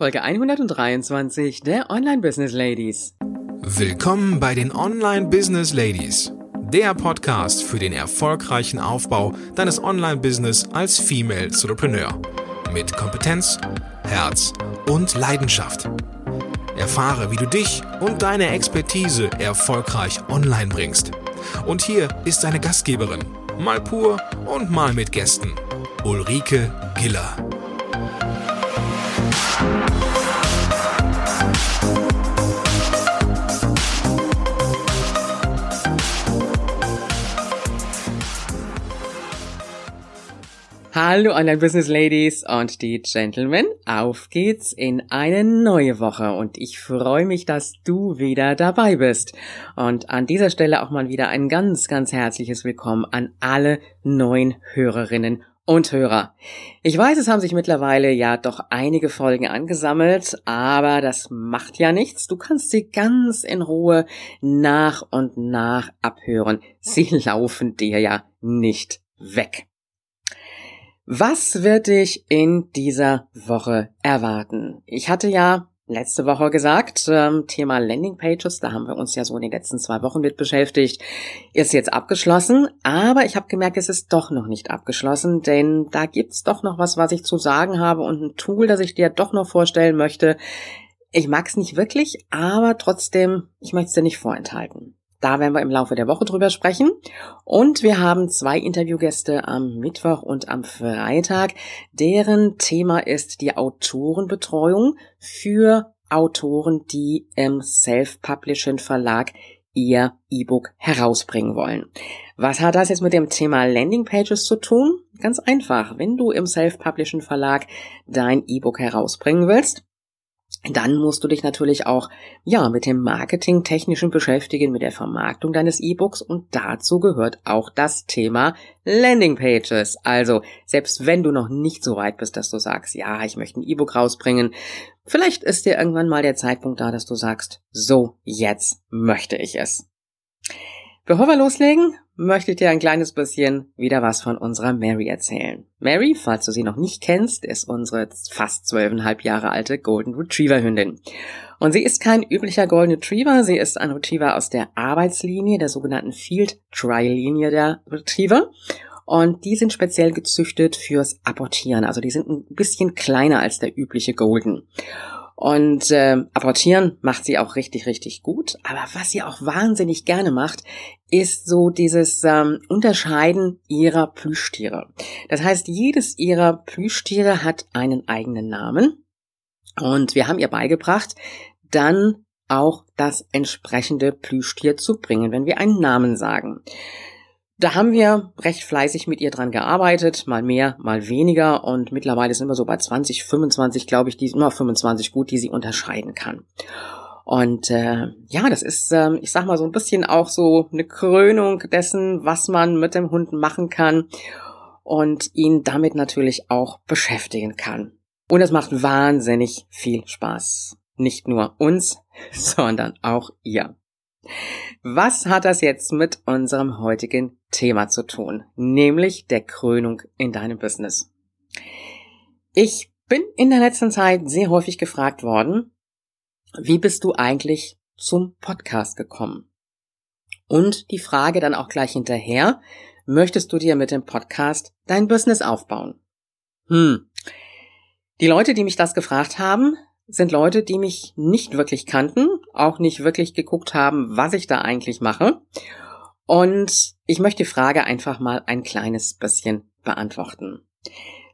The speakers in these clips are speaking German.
Folge 123 der Online Business Ladies. Willkommen bei den Online Business Ladies, der Podcast für den erfolgreichen Aufbau deines Online-Business als Female Entrepreneur mit Kompetenz, Herz und Leidenschaft. Erfahre, wie du dich und deine Expertise erfolgreich online bringst. Und hier ist deine Gastgeberin, mal pur und mal mit Gästen, Ulrike Giller. Hallo Online Business Ladies und die Gentlemen, auf geht's in eine neue Woche und ich freue mich, dass du wieder dabei bist. Und an dieser Stelle auch mal wieder ein ganz, ganz herzliches Willkommen an alle neuen Hörerinnen und Hörer. Ich weiß, es haben sich mittlerweile ja doch einige Folgen angesammelt, aber das macht ja nichts. Du kannst sie ganz in Ruhe nach und nach abhören. Sie laufen dir ja nicht weg. Was wird dich in dieser Woche erwarten? Ich hatte ja letzte Woche gesagt, ähm, Thema Landingpages, da haben wir uns ja so in den letzten zwei Wochen mit beschäftigt, ist jetzt abgeschlossen, aber ich habe gemerkt, es ist doch noch nicht abgeschlossen, denn da gibt's doch noch was, was ich zu sagen habe und ein Tool, das ich dir doch noch vorstellen möchte. Ich mag's nicht wirklich, aber trotzdem, ich möchte es dir nicht vorenthalten. Da werden wir im Laufe der Woche drüber sprechen. Und wir haben zwei Interviewgäste am Mittwoch und am Freitag. Deren Thema ist die Autorenbetreuung für Autoren, die im Self-Publishing Verlag ihr E-Book herausbringen wollen. Was hat das jetzt mit dem Thema Landingpages zu tun? Ganz einfach. Wenn du im Self-Publishing Verlag dein E-Book herausbringen willst, dann musst du dich natürlich auch, ja, mit dem Marketing technischen beschäftigen, mit der Vermarktung deines E-Books und dazu gehört auch das Thema Landing Pages. Also, selbst wenn du noch nicht so weit bist, dass du sagst, ja, ich möchte ein E-Book rausbringen, vielleicht ist dir irgendwann mal der Zeitpunkt da, dass du sagst, so, jetzt möchte ich es. Bevor wir loslegen, möchte ich dir ein kleines bisschen wieder was von unserer Mary erzählen. Mary, falls du sie noch nicht kennst, ist unsere fast zwölfeinhalb Jahre alte Golden Retriever Hündin. Und sie ist kein üblicher Golden Retriever, sie ist ein Retriever aus der Arbeitslinie, der sogenannten Field Trial Linie der Retriever. Und die sind speziell gezüchtet fürs Apportieren. Also die sind ein bisschen kleiner als der übliche Golden. Und äh, apportieren macht sie auch richtig, richtig gut. Aber was sie auch wahnsinnig gerne macht, ist so dieses ähm, Unterscheiden ihrer Plüschtiere. Das heißt, jedes ihrer Plüschtiere hat einen eigenen Namen. Und wir haben ihr beigebracht, dann auch das entsprechende Plüschtier zu bringen, wenn wir einen Namen sagen. Da haben wir recht fleißig mit ihr dran gearbeitet, mal mehr, mal weniger und mittlerweile sind wir so bei 20, 25, glaube ich, die immer 25 gut, die sie unterscheiden kann. Und äh, ja, das ist, äh, ich sag mal, so ein bisschen auch so eine Krönung dessen, was man mit dem Hund machen kann und ihn damit natürlich auch beschäftigen kann. Und es macht wahnsinnig viel Spaß. Nicht nur uns, sondern auch ihr. Was hat das jetzt mit unserem heutigen Thema zu tun, nämlich der Krönung in deinem Business? Ich bin in der letzten Zeit sehr häufig gefragt worden, wie bist du eigentlich zum Podcast gekommen? Und die Frage dann auch gleich hinterher, möchtest du dir mit dem Podcast dein Business aufbauen? Hm. Die Leute, die mich das gefragt haben, sind Leute, die mich nicht wirklich kannten, auch nicht wirklich geguckt haben, was ich da eigentlich mache. Und ich möchte die Frage einfach mal ein kleines bisschen beantworten.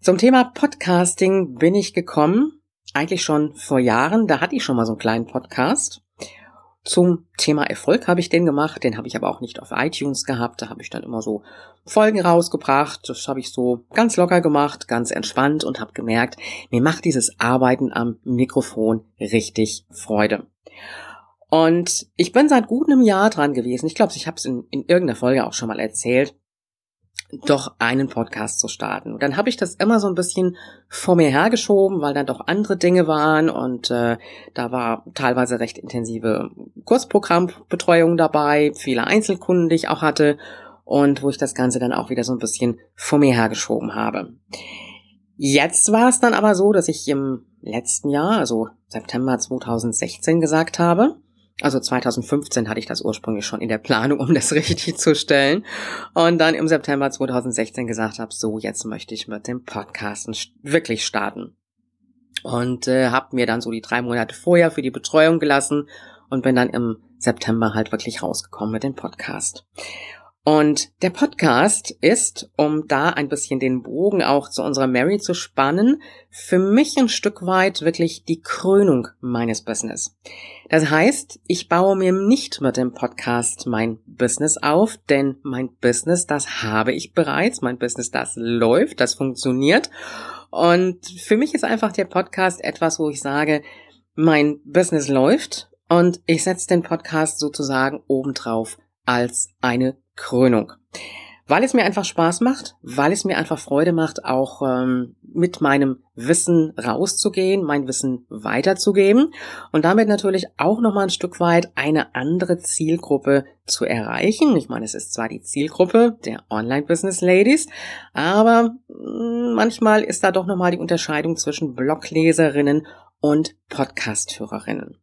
Zum Thema Podcasting bin ich gekommen, eigentlich schon vor Jahren. Da hatte ich schon mal so einen kleinen Podcast. Zum Thema Erfolg habe ich den gemacht, den habe ich aber auch nicht auf iTunes gehabt. Da habe ich dann immer so Folgen rausgebracht. Das habe ich so ganz locker gemacht, ganz entspannt und habe gemerkt, mir macht dieses Arbeiten am Mikrofon richtig Freude. Und ich bin seit gut einem Jahr dran gewesen. Ich glaube, ich habe es in, in irgendeiner Folge auch schon mal erzählt doch einen Podcast zu starten. Und dann habe ich das immer so ein bisschen vor mir hergeschoben, weil dann doch andere Dinge waren und äh, da war teilweise recht intensive Kursprogrammbetreuung dabei, viele Einzelkunden, die ich auch hatte und wo ich das Ganze dann auch wieder so ein bisschen vor mir hergeschoben habe. Jetzt war es dann aber so, dass ich im letzten Jahr, also September 2016 gesagt habe, also 2015 hatte ich das ursprünglich schon in der Planung, um das richtig zu stellen. Und dann im September 2016 gesagt habe, so, jetzt möchte ich mit dem Podcasten wirklich starten. Und äh, habe mir dann so die drei Monate vorher für die Betreuung gelassen und bin dann im September halt wirklich rausgekommen mit dem Podcast. Und der Podcast ist, um da ein bisschen den Bogen auch zu unserer Mary zu spannen, für mich ein Stück weit wirklich die Krönung meines Business. Das heißt, ich baue mir nicht mit dem Podcast mein Business auf, denn mein Business, das habe ich bereits, mein Business, das läuft, das funktioniert. Und für mich ist einfach der Podcast etwas, wo ich sage, mein Business läuft und ich setze den Podcast sozusagen obendrauf als eine Krönung. Weil es mir einfach Spaß macht, weil es mir einfach Freude macht, auch ähm, mit meinem Wissen rauszugehen, mein Wissen weiterzugeben und damit natürlich auch nochmal ein Stück weit eine andere Zielgruppe zu erreichen. Ich meine, es ist zwar die Zielgruppe der Online-Business-Ladies, aber mm, manchmal ist da doch nochmal die Unterscheidung zwischen Blogleserinnen und Podcast-Hörerinnen.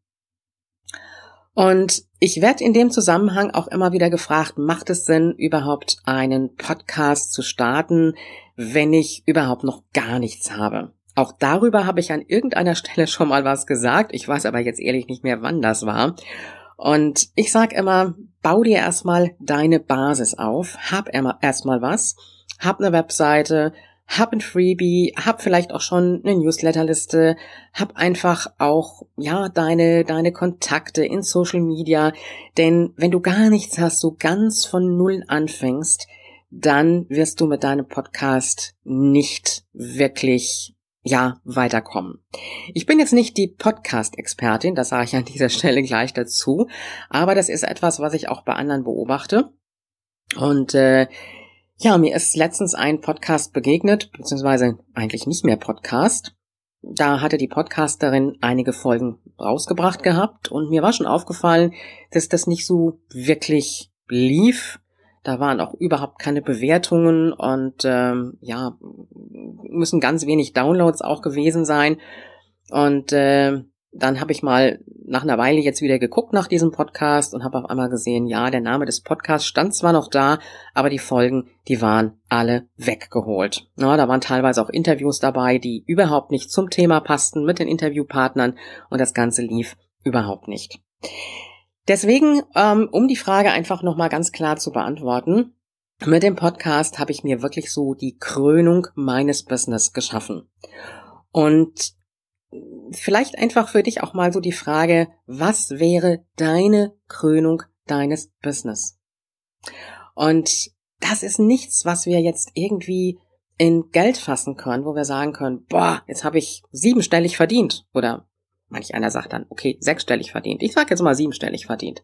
Und ich werde in dem Zusammenhang auch immer wieder gefragt, macht es Sinn, überhaupt einen Podcast zu starten, wenn ich überhaupt noch gar nichts habe? Auch darüber habe ich an irgendeiner Stelle schon mal was gesagt. Ich weiß aber jetzt ehrlich nicht mehr, wann das war. Und ich sage immer, bau dir erstmal deine Basis auf, hab erstmal was, hab eine Webseite, hab ein Freebie, hab vielleicht auch schon eine Newsletterliste, hab einfach auch, ja, deine, deine Kontakte in Social Media. Denn wenn du gar nichts hast, so ganz von Null anfängst, dann wirst du mit deinem Podcast nicht wirklich ja, weiterkommen. Ich bin jetzt nicht die Podcast-Expertin, das sage ich an dieser Stelle gleich dazu, aber das ist etwas, was ich auch bei anderen beobachte. Und äh, ja, mir ist letztens ein Podcast begegnet, beziehungsweise eigentlich nicht mehr Podcast. Da hatte die Podcasterin einige Folgen rausgebracht gehabt und mir war schon aufgefallen, dass das nicht so wirklich lief. Da waren auch überhaupt keine Bewertungen und ähm, ja, müssen ganz wenig Downloads auch gewesen sein. Und äh, dann habe ich mal nach einer Weile jetzt wieder geguckt nach diesem Podcast und habe auf einmal gesehen, ja, der Name des Podcasts stand zwar noch da, aber die Folgen, die waren alle weggeholt. Ja, da waren teilweise auch Interviews dabei, die überhaupt nicht zum Thema passten mit den Interviewpartnern und das Ganze lief überhaupt nicht. Deswegen, ähm, um die Frage einfach nochmal ganz klar zu beantworten, mit dem Podcast habe ich mir wirklich so die Krönung meines Business geschaffen. Und vielleicht einfach für dich auch mal so die Frage, was wäre deine Krönung deines Business? Und das ist nichts, was wir jetzt irgendwie in Geld fassen können, wo wir sagen können, boah, jetzt habe ich siebenstellig verdient. Oder manch einer sagt dann, okay, sechsstellig verdient. Ich sage jetzt mal siebenstellig verdient.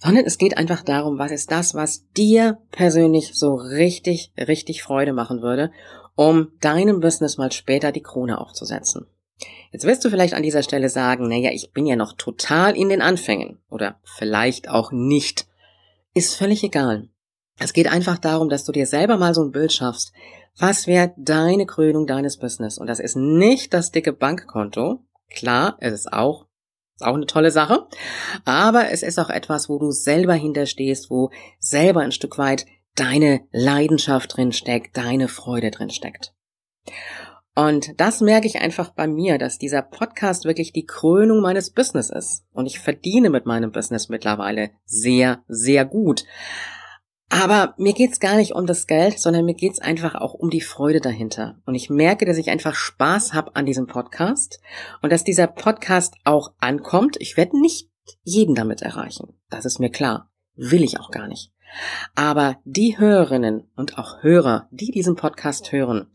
Sondern es geht einfach darum, was ist das, was dir persönlich so richtig, richtig Freude machen würde, um deinem Business mal später die Krone aufzusetzen. Jetzt wirst du vielleicht an dieser Stelle sagen, naja, ich bin ja noch total in den Anfängen oder vielleicht auch nicht. Ist völlig egal. Es geht einfach darum, dass du dir selber mal so ein Bild schaffst. Was wäre deine Krönung deines Business? Und das ist nicht das dicke Bankkonto. Klar, es ist auch, ist auch eine tolle Sache. Aber es ist auch etwas, wo du selber hinterstehst, wo selber ein Stück weit deine Leidenschaft drin steckt, deine Freude drin steckt. Und das merke ich einfach bei mir, dass dieser Podcast wirklich die Krönung meines Business ist. Und ich verdiene mit meinem Business mittlerweile sehr, sehr gut. Aber mir geht's gar nicht um das Geld, sondern mir geht's einfach auch um die Freude dahinter. Und ich merke, dass ich einfach Spaß habe an diesem Podcast und dass dieser Podcast auch ankommt. Ich werde nicht jeden damit erreichen. Das ist mir klar. Will ich auch gar nicht. Aber die Hörerinnen und auch Hörer, die diesen Podcast hören,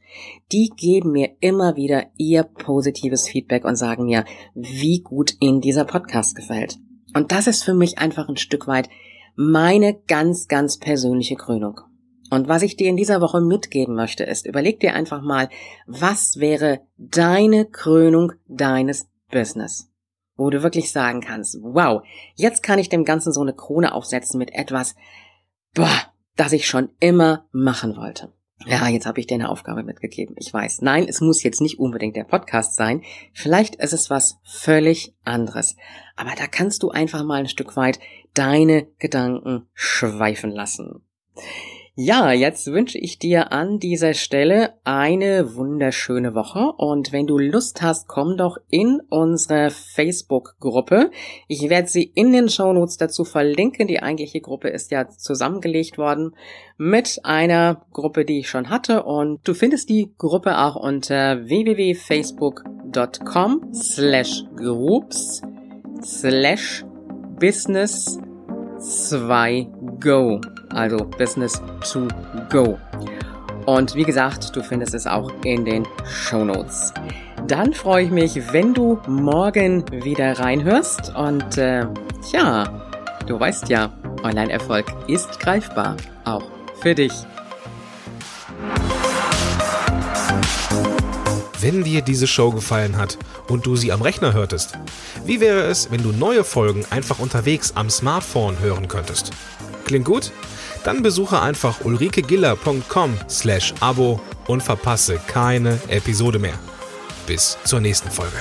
die geben mir immer wieder ihr positives Feedback und sagen mir, wie gut ihnen dieser Podcast gefällt. Und das ist für mich einfach ein Stück weit meine ganz, ganz persönliche Krönung. Und was ich dir in dieser Woche mitgeben möchte, ist, überleg dir einfach mal, was wäre deine Krönung deines Business? Wo du wirklich sagen kannst, wow, jetzt kann ich dem Ganzen so eine Krone aufsetzen mit etwas, boah, das ich schon immer machen wollte. Ja, jetzt habe ich dir eine Aufgabe mitgegeben. Ich weiß. Nein, es muss jetzt nicht unbedingt der Podcast sein. Vielleicht ist es was völlig anderes. Aber da kannst du einfach mal ein Stück weit deine Gedanken schweifen lassen. Ja, jetzt wünsche ich dir an dieser Stelle eine wunderschöne Woche und wenn du Lust hast, komm doch in unsere Facebook-Gruppe. Ich werde sie in den Shownotes dazu verlinken. Die eigentliche Gruppe ist ja zusammengelegt worden mit einer Gruppe, die ich schon hatte und du findest die Gruppe auch unter www.facebook.com slash groups slash business 2 go also Business to Go. Und wie gesagt, du findest es auch in den Show Notes. Dann freue ich mich, wenn du morgen wieder reinhörst. Und äh, ja, du weißt ja, Online-Erfolg ist greifbar, auch für dich. Wenn dir diese Show gefallen hat und du sie am Rechner hörtest, wie wäre es, wenn du neue Folgen einfach unterwegs am Smartphone hören könntest? Klingt gut? Dann besuche einfach ulrikegiller.com slash Abo und verpasse keine Episode mehr. Bis zur nächsten Folge.